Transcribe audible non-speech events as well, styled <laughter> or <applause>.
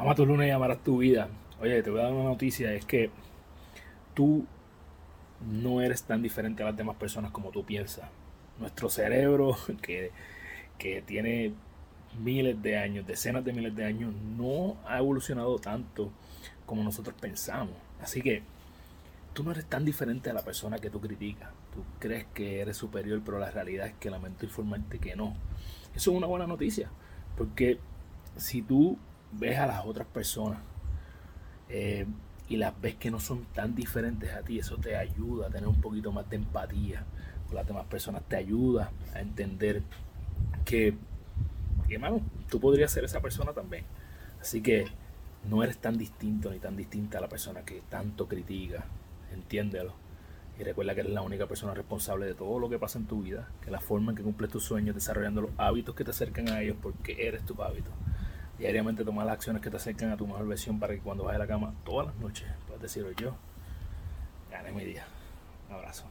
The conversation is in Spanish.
Ama tu lunes y amarás tu vida. Oye, te voy a dar una noticia, es que tú no eres tan diferente a las demás personas como tú piensas. Nuestro cerebro, <laughs> que, que tiene miles de años, decenas de miles de años, no ha evolucionado tanto como nosotros pensamos. Así que tú no eres tan diferente a la persona que tú criticas. Tú crees que eres superior, pero la realidad es que lamento informarte que no. Eso es una buena noticia, porque si tú ves a las otras personas eh, y las ves que no son tan diferentes a ti, eso te ayuda a tener un poquito más de empatía con las demás personas, te ayuda a entender que, hermano, tú podrías ser esa persona también. Así que no eres tan distinto ni tan distinta a la persona que tanto critica, entiéndelo. Y recuerda que eres la única persona responsable de todo lo que pasa en tu vida, que la forma en que cumples tus sueños, desarrollando los hábitos que te acercan a ellos, porque eres tu hábito diariamente tomar las acciones que te acercan a tu mejor versión para que cuando vayas a la cama todas las noches puedas decir yo gané mi día. Un abrazo.